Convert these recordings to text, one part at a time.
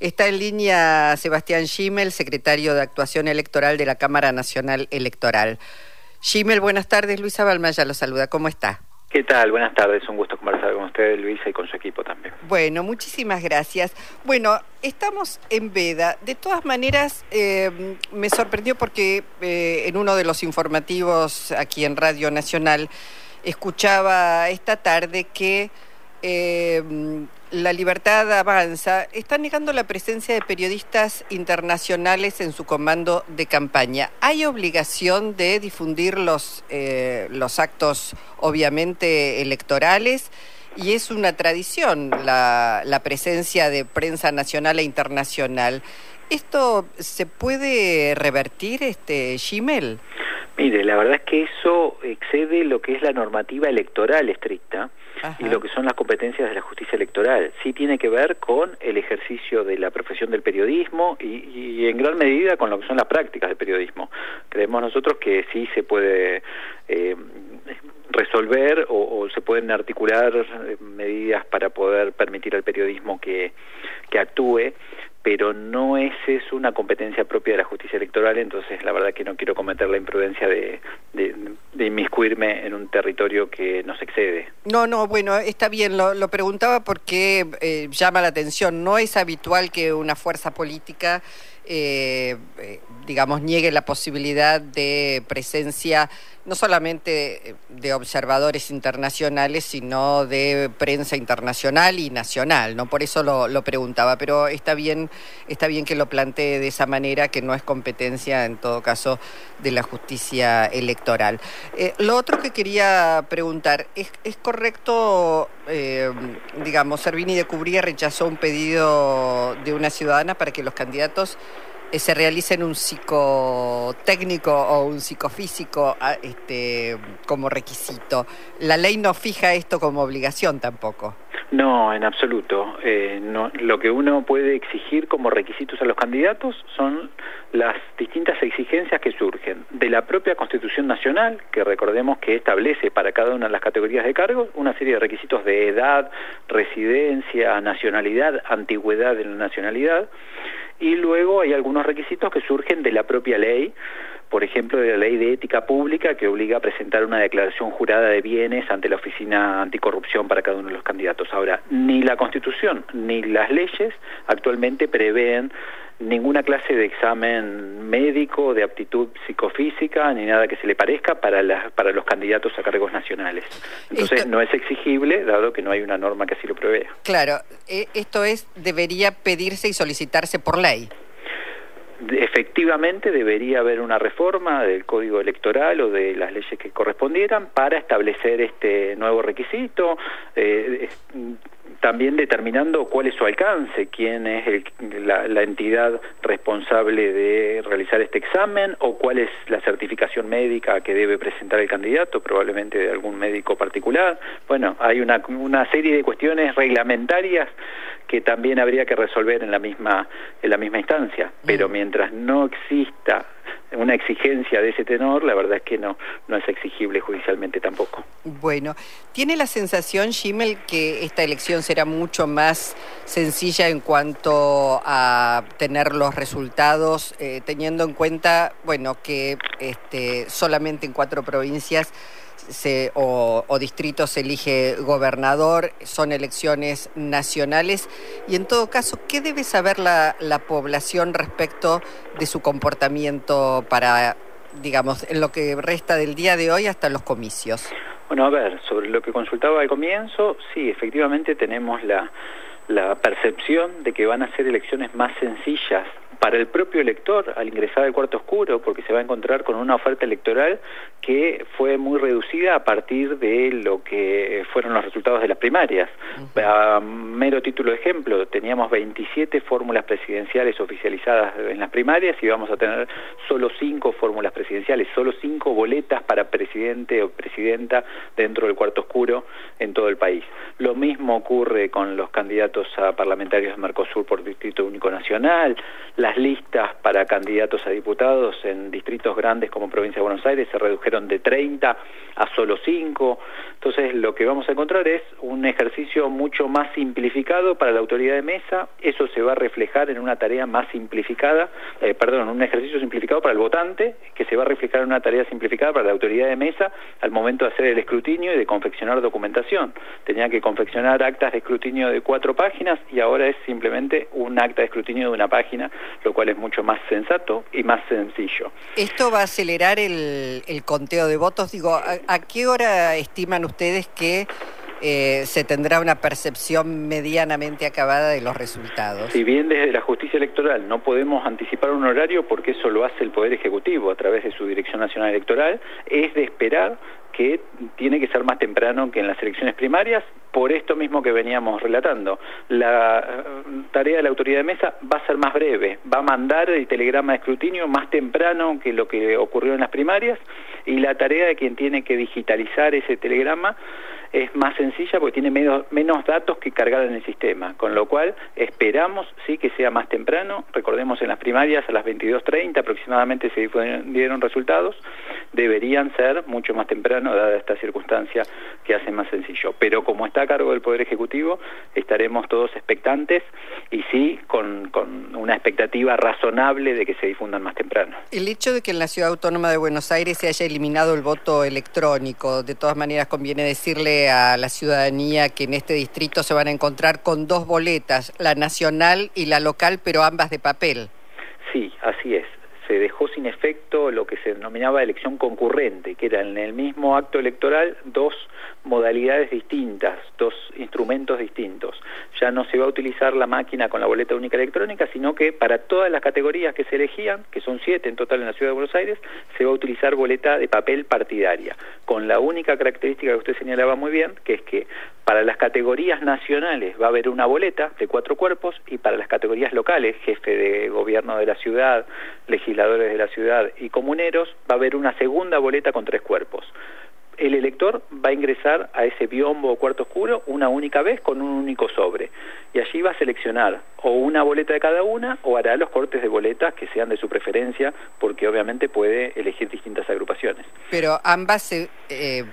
Está en línea Sebastián Schimmel, secretario de Actuación Electoral de la Cámara Nacional Electoral. Schimmel, buenas tardes. Luisa Balmaya lo saluda. ¿Cómo está? ¿Qué tal? Buenas tardes. Un gusto conversar con usted, Luisa, y con su equipo también. Bueno, muchísimas gracias. Bueno, estamos en veda. De todas maneras, eh, me sorprendió porque eh, en uno de los informativos aquí en Radio Nacional escuchaba esta tarde que eh, la Libertad Avanza está negando la presencia de periodistas internacionales en su comando de campaña. ¿Hay obligación de difundir los, eh, los actos, obviamente, electorales? Y es una tradición la, la presencia de prensa nacional e internacional. ¿Esto se puede revertir, este Gmail? Mire, la verdad es que eso excede lo que es la normativa electoral estricta y lo que son las competencias de la justicia electoral. Sí tiene que ver con el ejercicio de la profesión del periodismo y, en gran medida con lo que son las prácticas del periodismo. Creemos nosotros que sí se puede eh, resolver o, se pueden articular eh, medidas para poder permitir al periodismo que, que actúe pero no es, una competencia propia de la justicia electoral, entonces la verdad que no quiero cometer la imprudencia de, de, inmiscuirme en un territorio que nos excede. No, no, bueno, está bien, lo, lo preguntaba porque eh, llama la atención, no es habitual que una fuerza política, eh, eh digamos, niegue la posibilidad de presencia no solamente de observadores internacionales, sino de prensa internacional y nacional, ¿no? Por eso lo, lo preguntaba, pero está bien, está bien que lo plantee de esa manera, que no es competencia, en todo caso, de la justicia electoral. Eh, lo otro que quería preguntar, ¿es, es correcto, eh, digamos, Servini de Cubría rechazó un pedido de una ciudadana para que los candidatos eh, se realicen un psicotécnico o un psicofísico ah, este, como requisito. La ley no fija esto como obligación tampoco. No, en absoluto. Eh, no, lo que uno puede exigir como requisitos a los candidatos son las distintas exigencias que surgen de la propia Constitución Nacional, que recordemos que establece para cada una de las categorías de cargos una serie de requisitos de edad, residencia, nacionalidad, antigüedad en la nacionalidad, y luego hay algunos requisitos que surgen de la propia ley, por ejemplo, de la ley de ética pública que obliga a presentar una declaración jurada de bienes ante la Oficina Anticorrupción para cada uno de los candidatos. Ahora, ni la Constitución ni las leyes actualmente prevén ninguna clase de examen médico, de aptitud psicofísica, ni nada que se le parezca para, para los candidatos a cargos nacionales. Entonces no es exigible, dado que no hay una norma que así lo prevea. Claro, e, esto es, debería pedirse y solicitarse por ley efectivamente debería haber una reforma del código electoral o de las leyes que correspondieran para establecer este nuevo requisito eh, también determinando cuál es su alcance, quién es la, la, entidad responsable de realizar este examen o cuál es la certificación médica que debe presentar el candidato, probablemente de algún médico particular. Bueno, hay una, una serie de cuestiones reglamentarias que también habría que resolver en la misma en la misma instancia, pero mm. mientras no exista una exigencia de ese tenor, la verdad es que no, no es exigible judicialmente tampoco. Bueno, ¿tiene la sensación, Schimmel, que esta elección será mucho más sencilla en cuanto a tener los resultados, eh, teniendo en cuenta, bueno, que este, solamente en cuatro provincias se, o, o, distritos se elige gobernador, son elecciones nacionales y en todo caso, ¿qué debe saber la, la población respecto de su comportamiento para, digamos, en lo que resta del día de hoy hasta los comicios? Bueno, a ver, sobre lo que consultaba al comienzo, sí, efectivamente tenemos la, la percepción de que van a ser elecciones más sencillas para el propio elector al ingresar al cuarto oscuro, porque se va a encontrar con una oferta electoral que fue muy reducida a partir de lo que fueron los resultados de las primarias. A mero título de ejemplo, teníamos 27 fórmulas presidenciales oficializadas en las primarias y vamos a tener solo 5 fórmulas presidenciales, solo 5 boletas para presidente o presidenta dentro del cuarto oscuro en todo el país. Lo mismo ocurre con los candidatos a parlamentarios de Mercosur por Distrito Único Nacional, las listas para candidatos a diputados en distritos grandes como provincia de Buenos Aires se redujeron de 30 a solo 5. Entonces lo que vamos a encontrar es un ejercicio mucho más simplificado para la autoridad de mesa. Eso se va a reflejar en una tarea más simplificada, eh, perdón, un ejercicio simplificado para el votante, que se va a reflejar en una tarea simplificada para la autoridad de mesa al momento de hacer el escrutinio y de confeccionar documentación. Tenía que confeccionar actas de escrutinio de cuatro páginas y ahora es simplemente un acta de escrutinio de una página, lo cual es mucho más sensato y más sencillo. ¿Esto va a acelerar el, conteo de votos? Digo, ¿a, qué hora estiman ustedes que eh, se tendrá una percepción medianamente acabada de los resultados. Si bien desde la justicia electoral no podemos anticipar un horario porque eso lo hace el Poder Ejecutivo a través de su Dirección Nacional Electoral, es de esperar que tiene que ser más temprano que en las elecciones primarias, por esto mismo que veníamos relatando. La eh, tarea de la autoridad de mesa va a ser más breve, va a mandar el telegrama de escrutinio más temprano que lo que ocurrió en las primarias y la tarea de quien tiene que digitalizar ese telegrama es más sencilla porque tiene menos, menos datos que cargar en el sistema, con lo cual esperamos sí que sea más temprano, recordemos en las primarias a las 22.30 aproximadamente se dieron resultados, deberían ser mucho más temprano dada esta circunstancia que hace más sencillo, pero como está a cargo del Poder Ejecutivo estaremos todos expectantes y sí con, con una expectativa razonable de que se difundan más temprano. El hecho de que en la Ciudad Autónoma de Buenos Aires se haya eliminado el voto electrónico, de todas maneras conviene decirle a la ciudadanía que en este distrito se van a encontrar con dos boletas, la nacional y la local, pero ambas de papel. Sí, así es. Se dejó sin efecto lo que se denominaba elección concurrente, que era en el mismo acto electoral dos modalidades distintas, dos instrumentos distintos. Ya no se va a utilizar la máquina con la boleta única electrónica, sino que para todas las categorías que se elegían, que son siete en total en la Ciudad de Buenos Aires, se va a utilizar boleta de papel partidaria, con la única característica que usted señalaba muy bien, que es que para las categorías nacionales va a haber una boleta de cuatro cuerpos y para las categorías locales, jefe de gobierno de la ciudad, legisladores de la ciudad y comuneros, va a haber una segunda boleta con tres cuerpos el elector va a ingresar a ese biombo o cuarto oscuro una única vez con un único sobre. Y allí va a seleccionar o una boleta de cada una o hará los cortes de boletas que sean de su preferencia, porque obviamente puede elegir distintas agrupaciones. Pero ambas eh,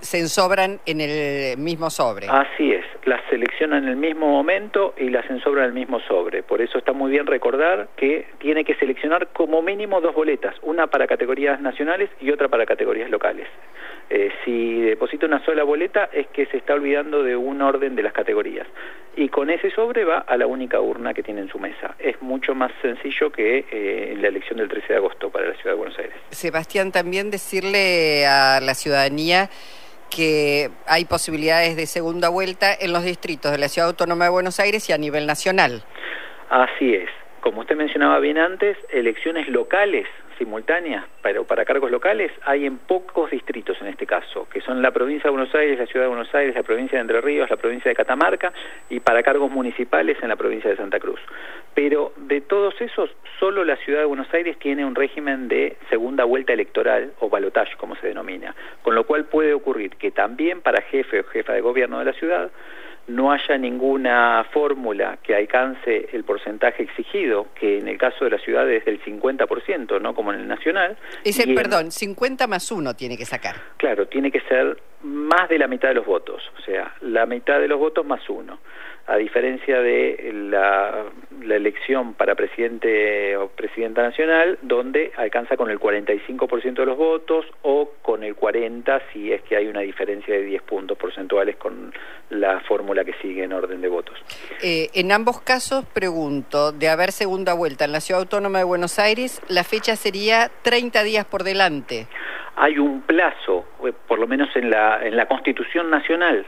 se ensobran en el mismo sobre. Así es, las seleccionan en el mismo momento y las ensobran en el mismo sobre. Por eso está muy bien recordar que tiene que seleccionar como mínimo dos boletas, una para categorías nacionales y otra para categorías locales. Eh, si deposita una sola boleta es que se está olvidando de un orden de las categorías. Y con ese sobre va a la única urna que tiene en su mesa. Es mucho más sencillo que eh, la elección del 13 de agosto para la Ciudad de Buenos Aires. Sebastián, también decirle a la ciudadanía que hay posibilidades de segunda vuelta en los distritos de la Ciudad Autónoma de Buenos Aires y a nivel nacional. Así es. Como usted mencionaba bien antes, elecciones locales simultáneas, pero para cargos locales hay en pocos distritos en este caso, que son la provincia de Buenos Aires, la ciudad de Buenos Aires, la provincia de Entre Ríos, la provincia de Catamarca y para cargos municipales en la provincia de Santa Cruz. Pero de todos esos, solo la ciudad de Buenos Aires tiene un régimen de segunda vuelta electoral o balotage, como se denomina, con lo cual puede ocurrir que también para jefe o jefa de gobierno de la ciudad no haya ninguna fórmula que alcance el porcentaje exigido, que en el caso de la ciudad es del 50%, ¿no? Como en el nacional. Dice, perdón, 50 más 1 tiene que sacar. Claro, tiene que ser más de la mitad de los votos, o sea, la mitad de los votos más uno a diferencia de la, elección para presidente o presidenta nacional, donde alcanza con el 45% de los votos o con el 40% si es que hay una diferencia de 10 puntos porcentuales con la fórmula que sigue en orden de votos. Eh, en ambos casos, pregunto, de haber segunda vuelta en la Ciudad Autónoma de Buenos Aires, la fecha sería 30 días por delante. Hay un plazo, eh, por lo menos en la, en la Constitución Nacional,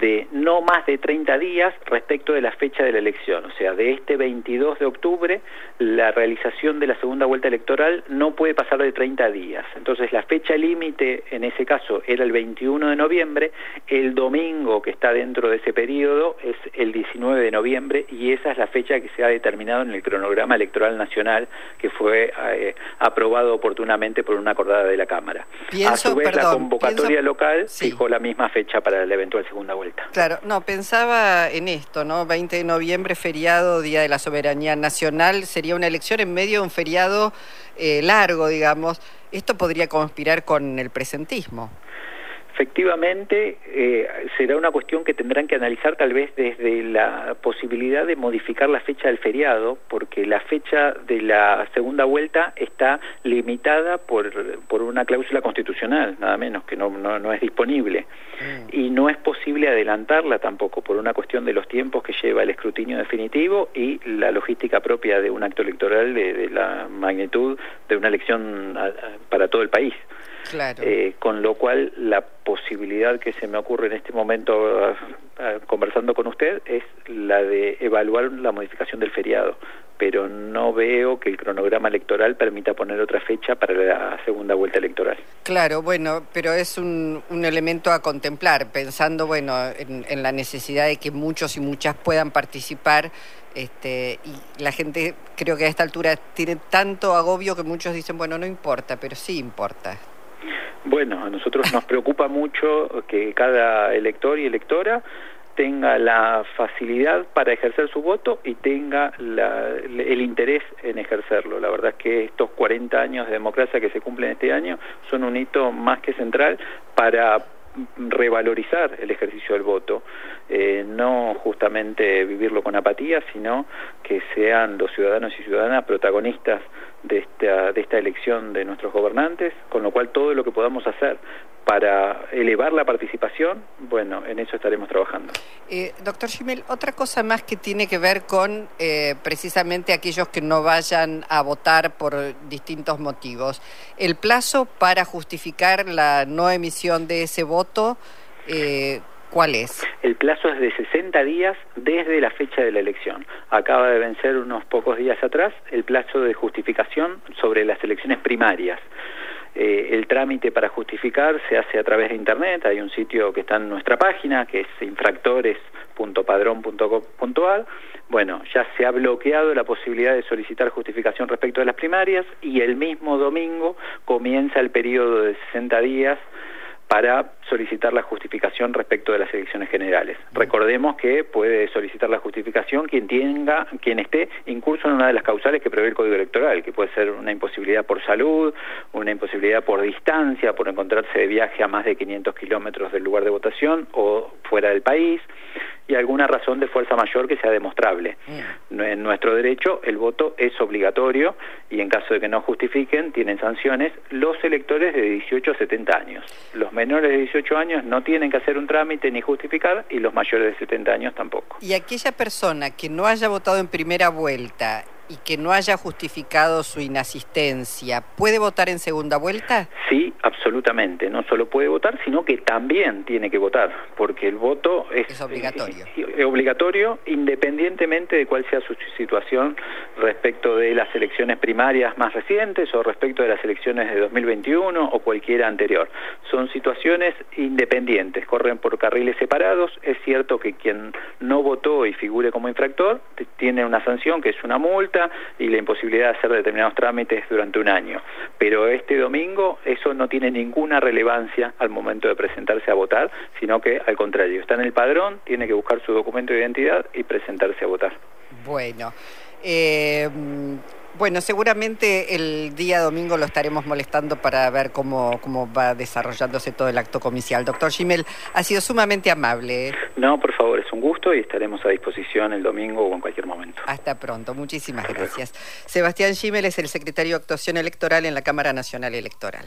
de no más de 30 días respecto de la fecha de la elección. O sea, de este 22 de octubre, la realización de la segunda vuelta electoral no puede pasar de 30 días. Entonces, la fecha límite en ese caso era el 21 de noviembre, el domingo que está dentro de ese periodo es el 19 de noviembre y esa es la fecha que se ha determinado en el cronograma electoral nacional que fue eh, aprobado oportunamente por una acordada de la Cámara. a su vez, la convocatoria local fijó la misma fecha para la eventual segunda vuelta. Claro, no, pensaba en esto, ¿no? 20 de noviembre, feriado, Día de la Soberanía Nacional, sería una elección en medio de un feriado eh, largo, digamos. Esto podría conspirar con el presentismo. Efectivamente, eh, será una cuestión que tendrán que analizar tal vez desde la posibilidad de modificar la fecha del feriado, porque la fecha de la segunda vuelta está limitada por, por una cláusula constitucional, nada menos, que no, no, es disponible. Mm. Y no es posible adelantarla tampoco por una cuestión de los tiempos que lleva el escrutinio definitivo y la logística propia de un acto electoral de, de la magnitud de una elección para todo el país. Claro. Eh, con lo cual la posibilidad que se me ocurre en este momento conversando con usted es la de evaluar la modificación del feriado, pero no veo que el cronograma electoral permita poner otra fecha para la segunda vuelta electoral. Claro, bueno, pero es un, un elemento a contemplar, pensando, bueno, en, en, la necesidad de que muchos y muchas puedan participar. Este, y la gente creo que a esta altura tiene tanto agobio que muchos dicen, bueno, no importa, pero sí importa. Bueno, a nosotros nos preocupa mucho que cada elector y electora tenga la facilidad para ejercer su voto y tenga el interés en ejercerlo. La verdad es que estos 40 años de democracia que se cumplen este año son un hito más que central para revalorizar el ejercicio del voto, eh, no justamente vivirlo con apatía, sino que sean los ciudadanos y ciudadanas protagonistas de esta, de esta elección de nuestros gobernantes, con lo cual todo lo que podamos hacer para elevar la participación, bueno, en eso estaremos trabajando. Eh, doctor Schimel, otra cosa más que tiene que ver con eh, precisamente aquellos que no vayan a votar por distintos motivos. El plazo para justificar la no emisión de ese voto, eh, ¿cuál es? El plazo es de 60 días desde la fecha de la elección. Acaba de vencer unos pocos días atrás el plazo de justificación sobre las elecciones primarias. Eh, el trámite para justificar se hace a través de Internet, hay un sitio que está en nuestra página, que es infractores.padrón.gov.ar. Bueno, ya se ha bloqueado la posibilidad de solicitar justificación respecto de las primarias y el mismo domingo comienza el periodo de 60 días para solicitar la justificación respecto de las elecciones generales. Recordemos que puede solicitar la justificación quien tenga, quien esté incurso en una de las causales que prevé el Código Electoral, que puede ser una imposibilidad por salud, una imposibilidad por distancia, por encontrarse de viaje a más de 500 kilómetros del lugar de votación o fuera del país, y alguna razón de fuerza mayor que sea demostrable. En nuestro derecho el voto es obligatorio y en caso de que no justifiquen tienen sanciones los electores de 18 a 70 años. Los menores de 18 años no tienen que hacer un trámite ni justificar y los mayores de 70 años tampoco. Y aquella persona que no haya votado en primera vuelta y que no haya justificado su inasistencia, ¿puede votar en segunda vuelta? Sí, absolutamente. No solo puede votar, sino que también tiene que votar, porque el voto es, obligatorio. Es, obligatorio independientemente de cuál sea su situación respecto de las elecciones primarias más recientes o respecto de las elecciones de 2021 o cualquiera anterior. Son situaciones independientes, corren por carriles separados. Es cierto que quien no votó y figure como infractor tiene una sanción que es una multa y la imposibilidad de hacer determinados trámites durante un año. Pero este domingo eso no tiene ninguna relevancia al momento de presentarse a votar, sino que al contrario, está en el padrón, tiene que buscar su documento de identidad y presentarse a votar. Bueno. Eh, bueno, seguramente el día domingo lo estaremos molestando para ver cómo, cómo va desarrollándose todo el acto comicial. Doctor Gimel, ha sido sumamente amable. No, por favor, es un gusto y estaremos a disposición el domingo o en cualquier momento. Hasta pronto, muchísimas gracias. Sebastián Gimel es el secretario de actuación electoral en la Cámara Nacional Electoral.